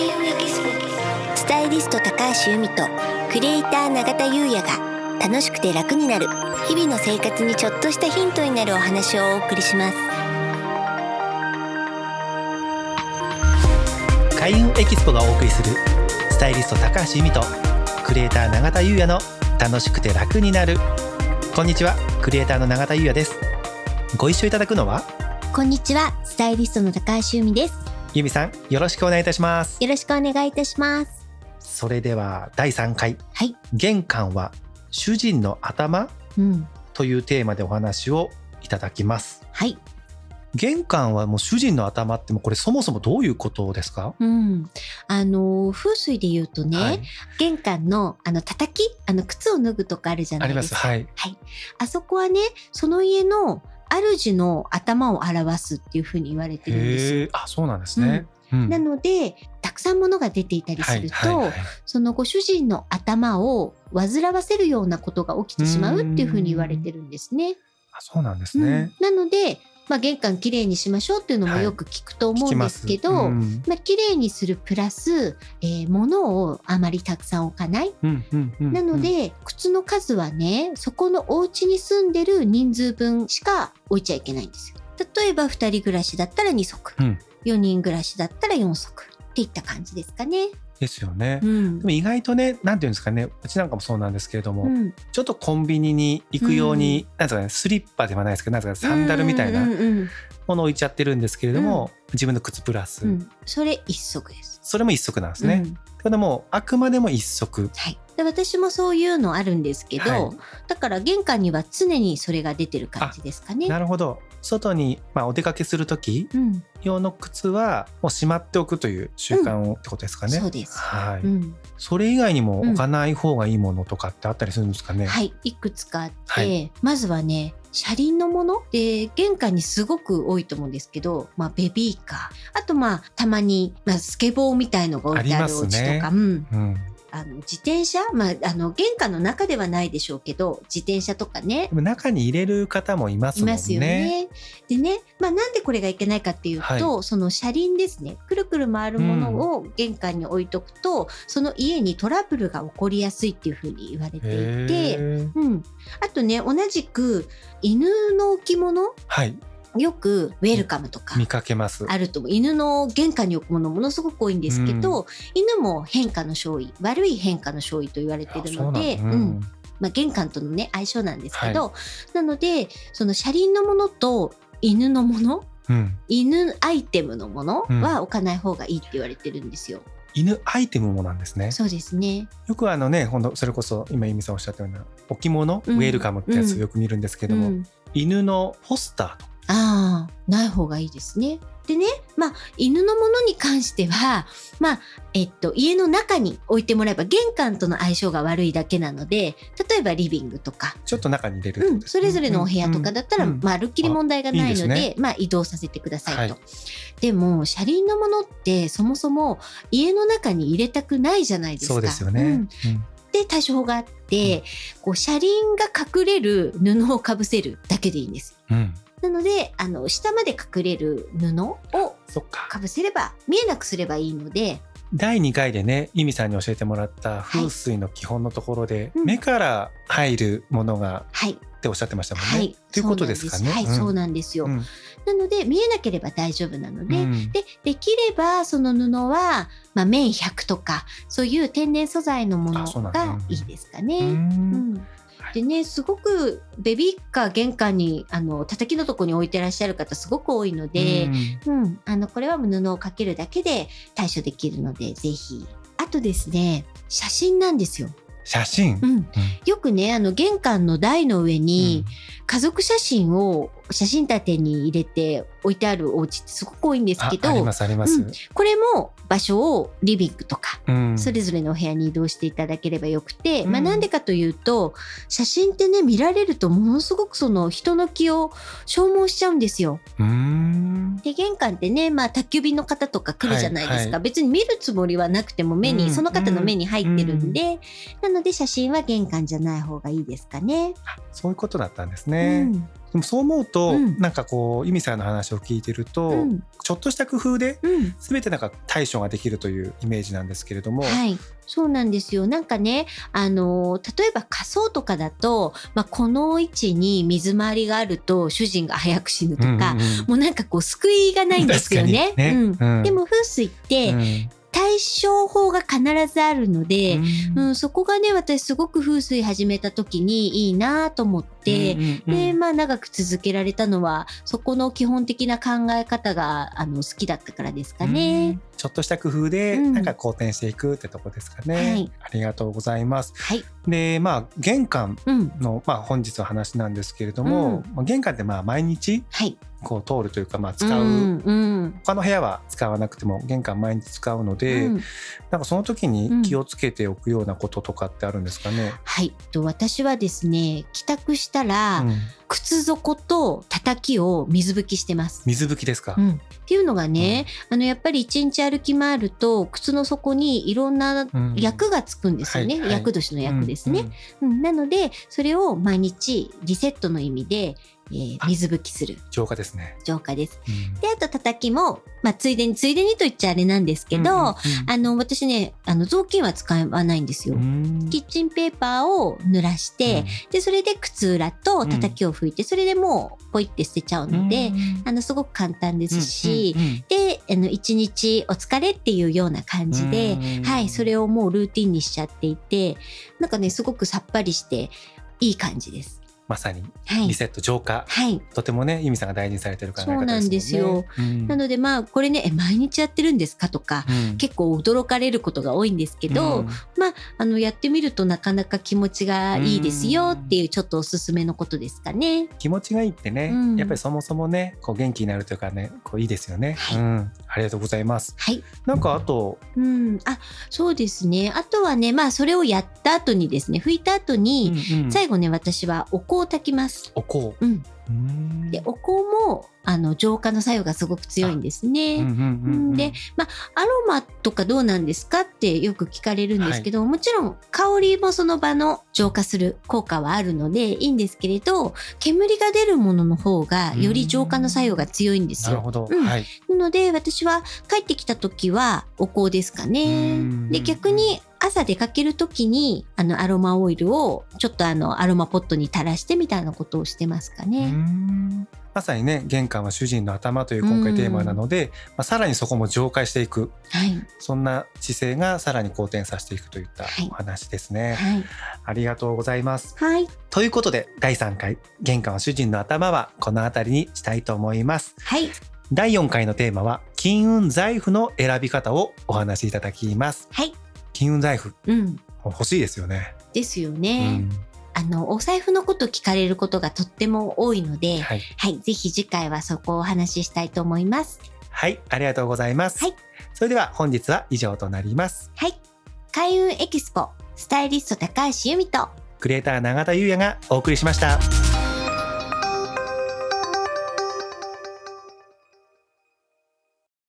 開運エキスポスタイリスト高橋由美とクリエイター永田優也が楽しくて楽になる日々の生活にちょっとしたヒントになるお話をお送りします。開運エキスポがお送りするスタイリスト高橋由美とクリエイター永田優也の楽しくて楽になる。こんにちはクリエイターの永田優也です。ご一緒いただくのは？こんにちはスタイリストの高橋由美です由美さんよろしくお願いいたします。よろしくお願いいたします。それでは第3回。はい。玄関は主人の頭？うん。というテーマでお話をいただきます。はい。玄関はもう主人の頭ってもうこれそもそもどういうことですか？うん。あの風水で言うとね、はい、玄関のあの叩き？あの靴を脱ぐとかあるじゃなありまいですか。す。はい。はい、あそこはねその家の主の頭を表すっていうふうに言われてるんですよ。あそうなんですね、うん。なのでたくさん物が出ていたりすると、はいはい。はいそのご主人の頭を煩わせるようなことが起きてしまうっていうふうに言われてるんですね。あそうなんですうん。ね、なので、まあ、玄関きれいにしましょうっていうのもはい。よく聞くと思うんですすけど、うん。まあ綺麗にするプラス、えー物をあまりたくさん置かない。うんうんうん。なので、靴の数はね、そこのお家に住んでる人数分しか置いちゃいけないんですよ。例えば2人暮らしだったら2足、うん。4人暮らしだったら4足。っていった感じですかね。ですよね、うん。でも意外とねなんていうんですかねうちなんかもそうなんですけれども、うん。ちょっとコンビニに行くように、なんですかねスリッパではないですけどなんですかサンダルみたいなうんうんうんものを置いちゃってるんですけれども、自分の靴プラス、うん。それ一足です。それも一足なんですね。うん。ただもうあくまでも一足。はい、で私もそういうのあるんですけど、はい。だから玄関には常にそれが出てる感じですかね。なるほど。外に、まあ、お出かけする時うん、用の靴はもうしまっておくという習慣をってことですかね。そうです。はい、うん。それ以外にも置かない方がいいものとかってあったりするんですかね。はい、いくつかあって、はい。まずはね車輪のもの。で玄関にすごく多いと思うんですけど、まあ、ベビーカー。あとまあたまに、まあ、スケボーみたいのが置いてあるお家とか、うん、うん、あの自転車、まあ、あの玄関の中ではないでしょうけど自転車とかね。でも中に入れる方もいますもんね。いますよね。でね、まあ、なんでこれがいけないかっていうと、その車輪ですね。くるくる回るものを玄関に置いとくと、その家にトラブルが起こりやすいっていうふうに言われていて。うん、あとね同じく犬の置物？はいよくウェルカムとか見かけます。あると犬の玄関に置くものものすごく多いんですけど、犬も変化の勝利悪い変化の勝利と言われてるのでまあ、玄関とのね相性なんですけど、なのでその車輪のものと犬のものうん。犬アイテムのものは置かない方がいいって言われてるんですよ。犬アイテムもなんですね。そうですね。よくあのね、ほんとそれこそ今由美さんおっしゃったような置物、うん。ウェルカムってやつよく見るんですけども、うん。犬のポスターとかああ、ない方がいいですね。でね、まあ、犬のものに関しては、まあ、えっと、家の中に置いてもらえば、玄関との相性が悪いだけなので、例えばリビングとか、ちょっと中に入れるってうん、それぞれのお部屋とかだったら、うんうんまあ、るっきり問題がないので、あいいですねまあ、移動させてくださいと。はいでも、車輪のものって、そもそも家の中に入れたくないじゃないですか。そうですよね。うんうんで、対処法があって、こう、車輪が隠れる布をかぶせるだけでいいんです。うんなので、あの、下まで隠れる布をか。かぶせれば、見えなくすればいいので、第2回でね、由美さんに教えてもらった風水の基本のところで、うん目から入るものがはい。っておっしゃってましたもんね。はい。ということですかね。そうなんはい、そうなんですよ。うんなので、見えなければ大丈夫なので、うんで、できれば、その布は、まあ、綿100とか、そういう天然素材のものがいいですかうね。でね、すごくベビーカー玄関に、あの、叩きのとこに置いてらっしゃる方すごく多いので、うんうん、あの、これは布をかけるだけで対処できるので、ぜひ。あとですね、写真なんですよ。写真？うん。よくね、あの、玄関の台の上に、家族写真を写真立てに入れて置いてあるお家ってすごく多いんですけどこれも場所をリビングとかうん。それぞれのお部屋に移動していただければよくて、うん。まあなんでかというと写真ってね見られるとものすごくその人の気を消耗しちゃうんですよ。で玄関ってね、まあ、宅急便の方とか来るじゃないですか、はいはい。別に見るつもりはなくても目に、うんその方の目に入ってるんで、なので写真は玄関じゃない方がいいですかね。そういうことだったんですうね。んでもそう思うと、うん。なんかこう由美さんの話を聞いてると、うん。ちょっとした工夫でうん。全てなんか対処ができるというイメージなんですけれども、はい、そうなんですよ。なんかね、あの例えば仮想とかだと、まあ、この位置に水回りがあると主人が早く死ぬとか、うんうんうん。もうなんかこう救いがないんですよね。ね。うん。うん。でも風水ってうん対処法が必ずあるので、うん。うんそこがね私すごく風水始めた時にいいなと思って、うんうんうん。でまあ長く続けられたのはそこの基本的な考え方があの好きだったからですかうねん。ちょっとした工夫でうん。なんか好転していくってとこですかね、はい。ありがとうございます。はい、でまあ玄関うん、の、まあ、本日の話なんですけれども、まあ玄関ってまあ毎日はい、こう通るというか、まあ、使う、うんうん。他の部屋は使わなくても玄関毎日使うので、うん。なんかその時に気をつけておくようなこととかってあるんですかね？はい。と私はですね帰宅したら、うん。靴底と叩きを水拭きしてます。水拭きですか？うん、っていうのがね、あのやっぱり一日歩き回ると靴の底にいろんなうん。役がつくんですよね、はいはい。厄年の役ですね、うんうん。うん。なのでそれを毎日リセットの意味で、えーあ。水拭きする。浄化ですね。浄化です。うん。であと叩きも、まあ、ついでについでにと言っちゃあれなんですけど、うんうんあの私ねあの雑巾は使わないんですよ。うん。キッチンペーパーを濡らして、でそれで靴裏と叩きを拭いて、それでもうポイって捨てちゃうので、あのすごく簡単ですし、うんうんうん。であの一日お疲れっていうような感じで、うん。はい、それをもうルーティンにしちゃっていてなんかねすごくさっぱりしていい感じです。まさにはい、リセット浄化、はい。とてもね由美さんが大事にされてる考え方ですね。そうなんですよ。うん。なのでまあこれねえ毎日やってるんですかとか、うん。結構驚かれることが多いんですけど、うん。まああのやってみるとなかなか気持ちがいいですよっていうちょっとおすすめのことですかね。気持ちがいいってね、うん。やっぱりそもそもねこう元気になるというかねこういいですよね、はい。うん、ありがとうございます。はい、なんかあと、うん、あそうですね。あとはねまあそれをやった後にですね拭いた後に、うんうん。最後ね私はお香を炊きます。お香。うん、うん。でお香もあの浄化の作用がすごく強いんですね。うんうんうんうん。で、まあ、アロマとかどうなんですかってよく聞かれるんですけど、もちろん香りもその場の浄化する効果はあるのでいいんですけれど煙が出るものの方がより浄化の作用が強いんですよ。なるほど、うん。はい。なので私は帰ってきた時はお香ですかね。うん。で逆に朝出かける時にあのアロマオイルをちょっとあのアロマポットに垂らしてみたいなことをしてますかうね。ん。まさにね玄関は主人の頭という今回テーマなので、まあ、さらにそこも浄化していく。はい、そんな姿勢がさらに好転させていくといったはい。お話ですね、はい、ありがとうございます。はい、ということで第3回玄関は主人の頭はこの辺りにしたいと思います。はい、第4回のテーマは金運財布の選び方をお話しいただきます。はい、金運財布。うん、欲しいですよね、ですようね。ん。あのお財布のこと聞かれることがとっても多いので、はい、はい、ぜひ次回はそこをお話ししたいと思います。はい、ありがとうございます、はい。それでは本日は以上となります。はい、開運エキスポスタイリスト高橋由美とクリエイター永田優也がお送りしました